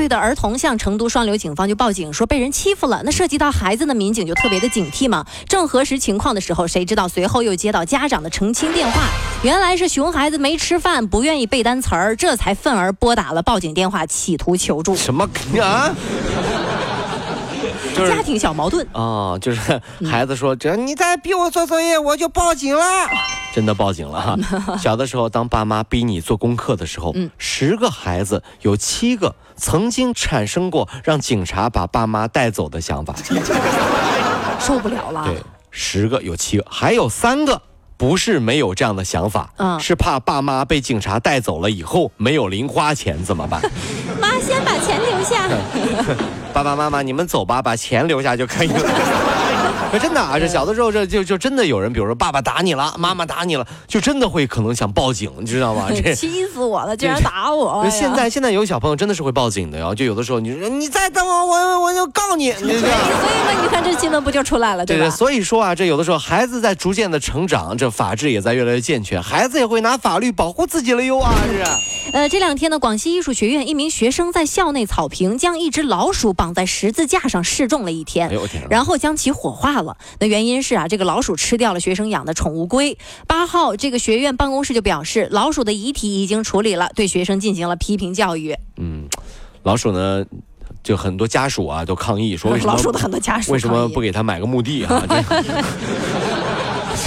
岁的儿童向成都双流警方就报警说被人欺负了。那涉及到孩子的，民警就特别的警惕嘛。正核实情况的时候，谁知道随后又接到家长的澄清电话，原来是熊孩子没吃饭，不愿意背单词儿，这才愤而拨打了报警电话，企图求助。什么啊？就是家庭小矛盾，啊，就是孩子说，只要你再逼我做作业，我就报警了。真的报警了哈！小的时候，当爸妈逼你做功课的时候，嗯十个孩子有七个曾经产生过让警察把爸妈带走的想法。受不了了。对，十个有七个，还有三个不是没有这样的想法，嗯是怕爸妈被警察带走了以后没有零花钱怎么办？妈，先把钱留下。爸爸妈妈，你们走吧，把钱留下就可以了。可真的啊，这小的时候这就就真的有人，比如说爸爸打你了，妈妈打你了，就真的会可能想报警，你知道吗？这。气死我了！居然打我！哎现在现在有小朋友真的是会报警的哟，就有的时候你说你再等我，我我就告你。所以嘛，你看这新闻不就出来了，对吧？所以说啊，这有的时候孩子在逐渐的成长，这法治也在越来越健全，孩子也会拿法律保护自己了哟啊！是啊，呃，这两天呢，广西艺术学院一名学生在校内草坪将一只老鼠绑在十字架上示众了一天，然后将其火化了。那原因是啊，这个老鼠吃掉了学生养的宠物龟。八号，这个学院办公室就表示，老鼠的遗体已经处理了，对学生进行了批评教育。嗯老鼠呢，就很多家属啊都抗议说，为什么老鼠的很多家属为什么不给他买个墓地啊？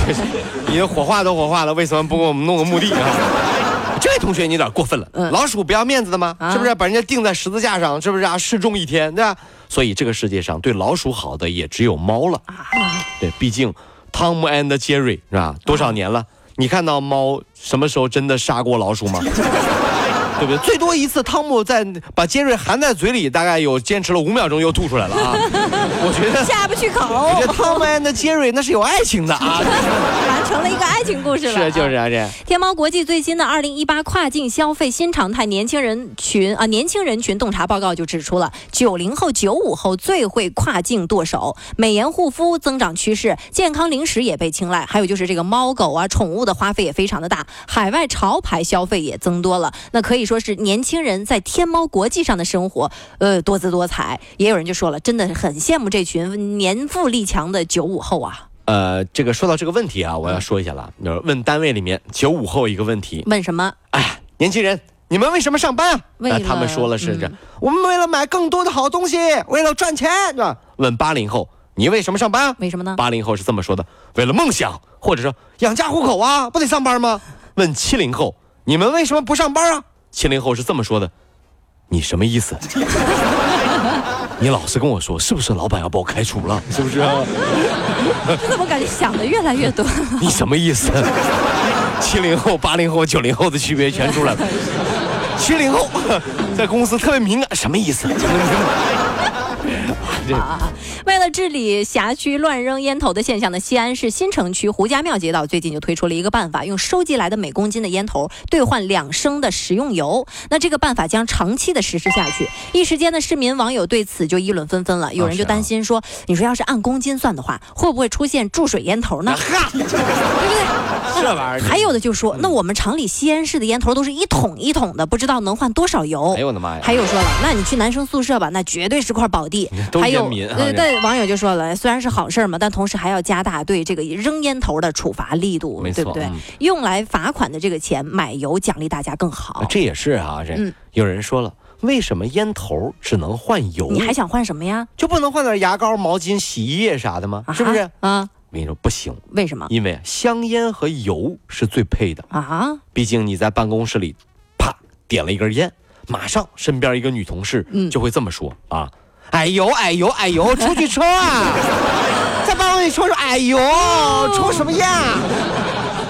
这这你的火化都火化了，为什么不给我们弄个墓地啊？这位同学，你有点过分了。嗯老鼠不要面子的吗？啊是不是把人家钉在十字架上？是不是啊？示众一天，对吧？所以这个世界上对老鼠好的也只有猫了。啊对，毕竟汤姆 and Jerry 是吧？多少年了？你看到猫什么时候真的杀过老鼠吗？对不对？最多一次，汤姆在把杰瑞含在嘴里，大概有坚持了五秒钟，又吐出来了啊！我觉得，下不去口，我觉得汤姆 and Jerry 那是有爱情的啊！完成了一个爱情故事了。是就是啊，这天猫国际最新的二零一八跨境消费新常态年轻人群啊年轻人群洞察报告就指出了，九零后、九五后最会跨境剁手，美颜护肤增长趋势，健康零食也被青睐，还有就是这个猫狗啊宠物的花费也非常的大，海外潮牌消费也增多了。那可以说是年轻人在天猫国际上的生活，呃多姿多彩。也有人就说了，真的很羡慕这群年富力强的九五后啊。呃，这个说到这个问题啊，我要说一下了。就是问单位里面九五后一个问题，问什么？哎，年轻人，你们为什么上班啊？那他们说了是这，嗯我们为了买更多的好东西，为了赚钱，是吧？问八零后，你为什么上班啊？为什么呢？八零后是这么说的：为了梦想，或者说养家糊口啊，不得上班吗？问七零后，你们为什么不上班啊？七零后是这么说的：你什么意思？你老实跟我说，是不是老板要把我开除了？是不是啊？这怎么感觉想的越来越多？你什么意思？七零后、八零后、九零后的区别全出来了。七零后在公司特别敏感，什么意思？这啊！为了治理辖区乱扔烟头的现象呢，西安市新城区胡家庙街道最近就推出了一个办法，用收集来的每公斤的烟头兑换两升的食用油。那这个办法将长期的实施下去。一时间呢，市民网友对此就议论纷纷了。有人就担心说，你说要是按公斤算的话，会不会出现注水烟头呢？哈，对不对？这玩意儿，还有的就说，那我们厂里西安市的烟头都是一桶一桶的，不知道能换多少油。哎呦我的妈呀！还有说了，那你去男生宿舍吧，那绝对是块宝地。还有对对，网友就说了，虽然是好事嘛，但同时还要加大对这个扔烟头的处罚力度，没错对不对？嗯用来罚款的这个钱买油奖励大家更好。这也是啊，这、嗯有人说了，为什么烟头只能换油？你还想换什么呀？就不能换点牙膏、毛巾、洗衣液啥的吗？是不是？啊？我跟你说不行，为什么因为香烟和油是最配的。啊？毕竟你在办公室里，啪点了一根烟，马上身边一个女同事嗯就会这么说、啊：“哎呦哎呦哎呦，出去抽啊！在办公室里抽抽，哎呦，抽什么烟啊？”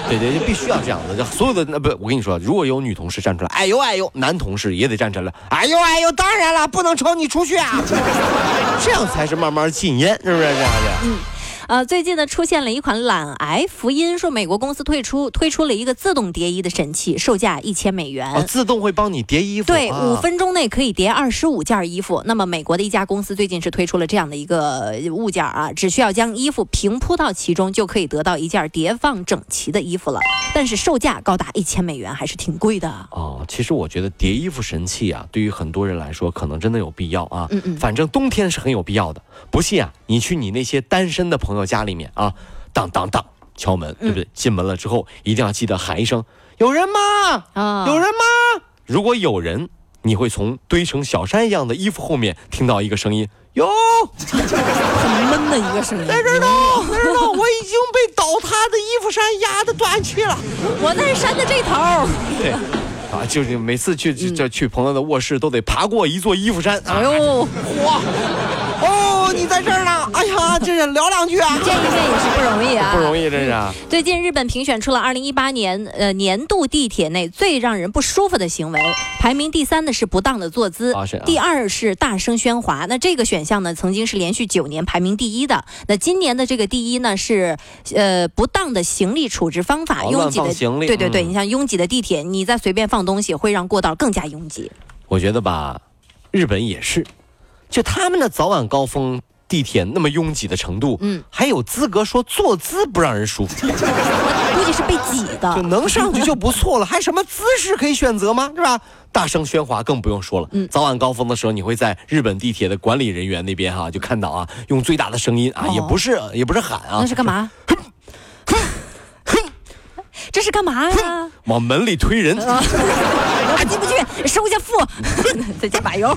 对对，就必须要这样子，就所有的那不，我跟你说，如果有女同事站出来，哎呦哎呦，男同事也得站出来，哎呦哎呦，当然了，不能抽，你出去啊！这样才是慢慢禁烟，是不是这样的？呃，最近呢出现了一款懒癌福音，说美国公司推出推出了一个自动叠衣的神器，售价一千美元。哦，自动会帮你叠衣服。对，啊五分钟内可以叠二十五件衣服。那么，美国的一家公司最近是推出了这样的一个物件啊，只需要将衣服平铺到其中，就可以得到一件叠放整齐的衣服了。但是售价高达一千美元，还是挺贵的。哦，其实我觉得叠衣服神器啊，对于很多人来说可能真的有必要啊。嗯嗯反正冬天是很有必要的。不信啊，你去你那些单身的朋友家里面啊，当当当敲门，对不对？进门了之后一定要记得喊一声“有人吗？啊有人吗？”如果有人，你会从堆成小山一样的衣服后面听到一个声音：“哟，很闷的一个声音。在这儿呢，在这儿呢，我已经被倒塌的衣服山压得断气了。”我在山的这头。对，啊，就是每次去这这去朋友的卧室都得爬过一座衣服山。哎呦，哇，哦，你在这儿呢？哎呀，这是聊两句啊，见一面也是不容易啊，不容易，这是。最近，日本评选出了2018年呃年度地铁内最让人不舒服的行为，排名第三的是不当的坐姿，啊是啊第二是大声喧哗。那这个选项呢，曾经是连续九年排名第一的。那今年的这个第一呢是呃不当的行李处置方法，拥挤的行李对对对，嗯你像拥挤的地铁，你再随便放东西，会让过道更加拥挤。我觉得吧，日本也是，就他们的早晚高峰地铁那么拥挤的程度，嗯，还有资格说坐姿不让人舒服，估计是被挤就的。能上去就不错了，还什么姿势可以选择吗？是吧？大声喧哗更不用说了。嗯早晚高峰的时候，你会在日本地铁的管理人员那边哈、就看到啊，用最大的声音啊，哦也不是也不是喊啊那，是干嘛？这是干嘛呀？往门里推人。啊，进不去，收下腹，再加把油。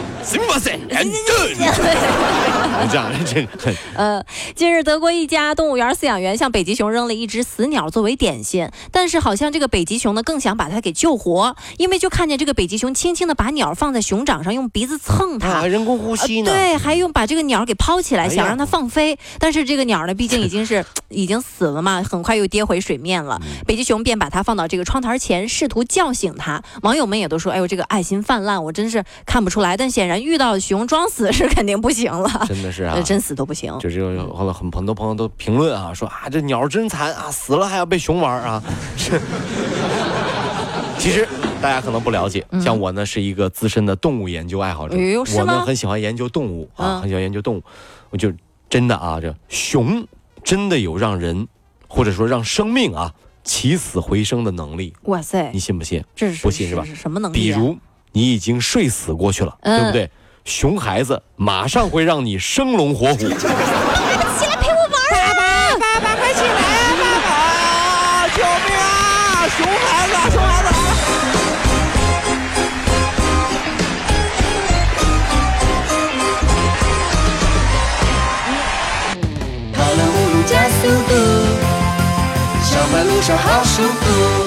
行吧，行，这样这很呃，近日，德国一家动物园饲养员向北极熊扔了一只死鸟作为点心，但是好像这个北极熊呢更想把它给救活，因为就看见这个北极熊轻轻的把鸟放在熊掌上，用鼻子蹭它。人工呼吸呢？对，还用把这个鸟给抛起来，想让它放飞。但是这个鸟呢，毕竟已经是已经死了嘛，很快又跌回水面了。北极熊便把它放到这个窗台前，试图叫醒它。网友们也都说：“哎呦，这个爱心泛滥，我真是看不出来。”但显然遇到熊装死是肯定不行了，真的是啊呃，真死都不行。就是有后来很很多朋友都评论啊，说啊这鸟真惨啊，死了还要被熊玩啊。是，其实大家可能不了解，像我呢是一个资深的动物研究爱好者，我呢很喜欢研究动物啊，嗯很喜欢研究动物，我就真的啊，这熊真的有让人或者说让生命啊起死回生的能力，哇塞你，信不信？这是不信是吧是什么能力啊？比如你已经睡死过去了，嗯对不对？熊孩子马上会让你生龙活虎。起来陪我玩啊！爸爸爸快起来！爸爸，救命啊！熊孩子，熊孩子！跑了五路加速度，上班路上好舒服。